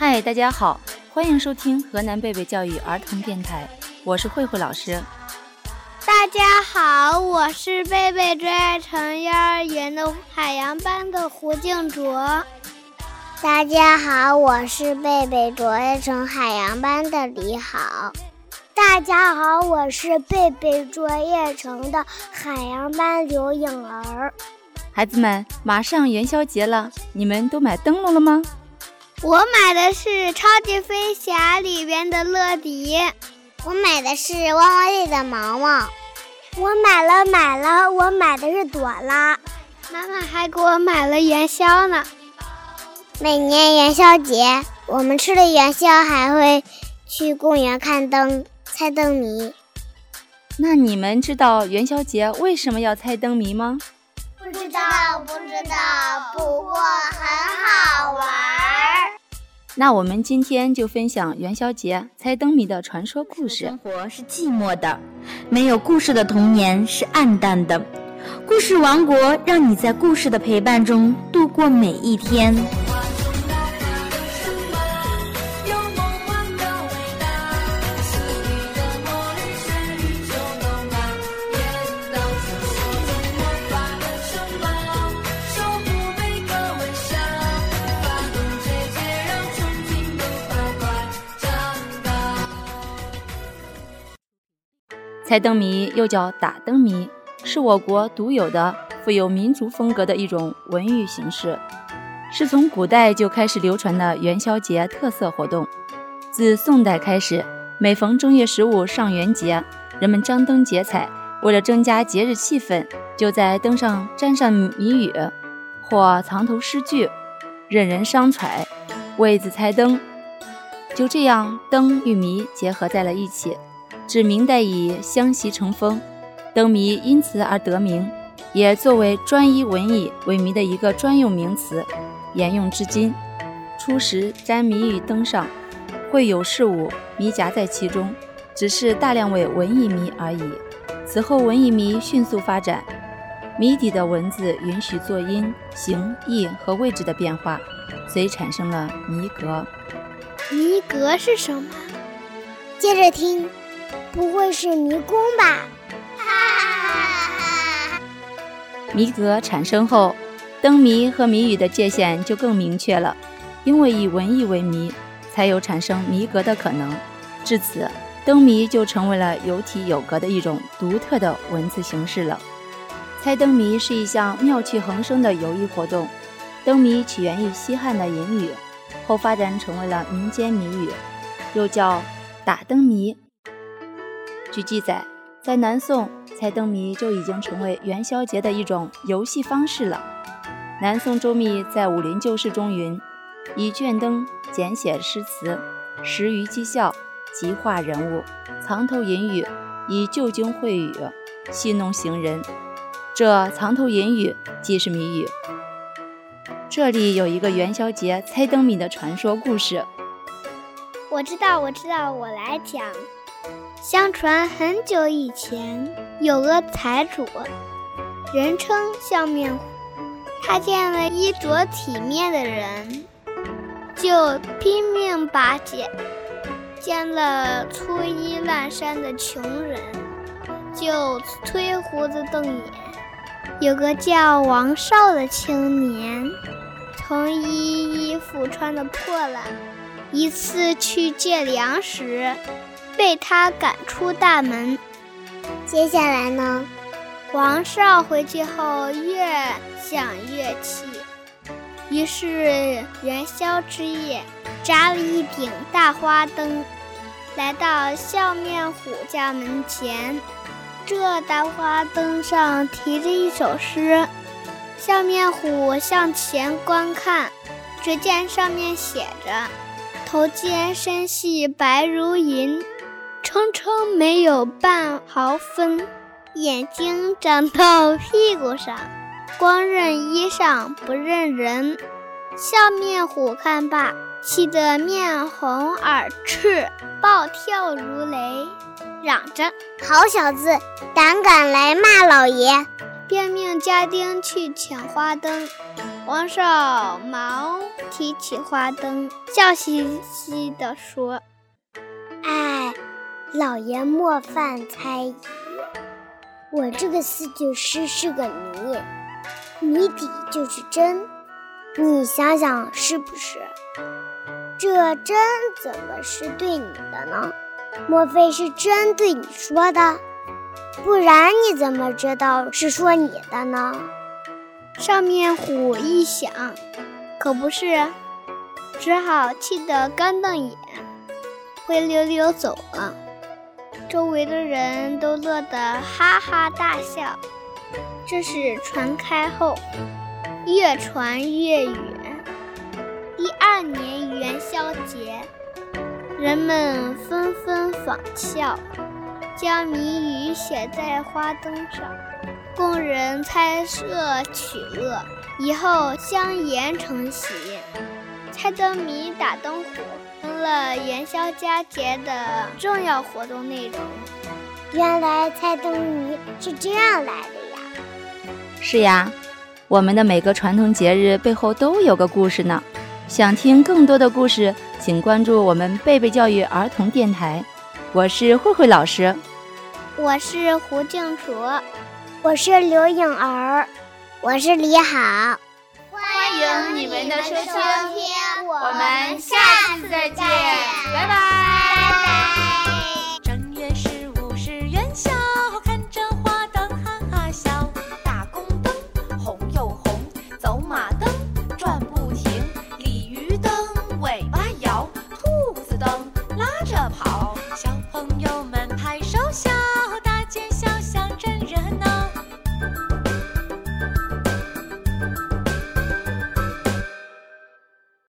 嗨，大家好，欢迎收听河南贝贝教育儿童电台，我是慧慧老师。大家好，我是贝贝最爱城幼儿园的海洋班的胡静卓。大家好，我是贝贝卓越城海洋班的李好。大家好，我是贝贝卓越城的海洋班刘颖儿。孩子们，马上元宵节了，你们都买灯笼了吗？我买的是《超级飞侠》里边的乐迪，我买的是《汪汪队》的毛毛。我买了买了，我买的是朵拉。妈妈还给我买了元宵呢。每年元宵节，我们吃了元宵还会去公园看灯、猜灯谜。那你们知道元宵节为什么要猜灯谜吗？不知道，不知道，不过很好玩。那我们今天就分享元宵节猜灯谜的传说故事。生活是寂寞的，没有故事的童年是暗淡的。故事王国让你在故事的陪伴中度过每一天。猜灯谜又叫打灯谜，是我国独有的、富有民族风格的一种文娱形式，是从古代就开始流传的元宵节特色活动。自宋代开始，每逢正月十五上元节，人们张灯结彩，为了增加节日气氛，就在灯上粘上谜语或藏头诗句，任人商揣，为子猜灯。就这样，灯与谜结合在了一起。指明代以相习成风，灯谜因此而得名，也作为专一文艺为谜的一个专用名词，沿用至今。初时沾谜语灯上，会有事物谜夹在其中，只是大量为文艺谜而已。此后文艺谜迅速发展，谜底的文字允许做音、形、意和位置的变化，所以产生了谜格。谜格是什么？接着听。不会是迷宫吧？谜格产生后，灯谜和谜语的界限就更明确了。因为以文艺为谜，才有产生谜格的可能。至此，灯谜就成为了有体有格的一种独特的文字形式了。猜灯谜是一项妙趣横生的游艺活动。灯谜起源于西汉的隐语，后发展成为了民间谜语，又叫打灯谜。据记载，在南宋，猜灯谜就已经成为元宵节的一种游戏方式了。南宋周密在《武林旧事》中云：“以卷灯简写诗词，十余讥笑，即画人物，藏头隐语，以旧经会语戏弄行人。”这藏头隐语即是谜语。这里有一个元宵节猜灯谜的传说故事。我知道，我知道，我来讲。相传很久以前，有个财主，人称笑面虎。他见了衣着体面的人，就拼命巴结；见了粗衣烂衫的穷人，就推胡子瞪眼。有个叫王少的青年，从衣衣服穿的破烂，一次去借粮食。被他赶出大门。接下来呢？王少回去后越想越气，于是元宵之夜扎了一顶大花灯，来到笑面虎家门前。这大花灯上提着一首诗，笑面虎向前观看，只见上面写着：“头尖身细白如银。”称称没有半毫分，眼睛长到屁股上，光认衣裳不认人。笑面虎看罢，气得面红耳赤，暴跳如雷，嚷着：“好小子，胆敢来骂老爷！”便命家丁去抢花灯。王少毛提起花灯，笑嘻嘻地说：“哎，老爷莫犯猜疑，我这个四句诗是个谜，谜底就是真。你想想是不是？这真怎么是对你的呢？莫非是真对你说的？不然你怎么知道是说你的呢？”上面虎一想，可不是，只好气得干瞪眼，灰溜溜走了。周围的人都乐得哈哈大笑。这事传开后，越传越远。第二年元宵节，人们纷纷仿效，将谜语写在花灯上。供人猜测取乐，以后相沿成习。猜灯谜、打灯火了元宵佳节的重要活动内容。原来猜灯谜是这样来的呀！是呀，我们的每个传统节日背后都有个故事呢。想听更多的故事，请关注我们贝贝教育儿童电台。我是慧慧老师，我是胡静楚。我是刘颖儿，我是李好，欢迎你们的收听，我们下次再见，拜拜。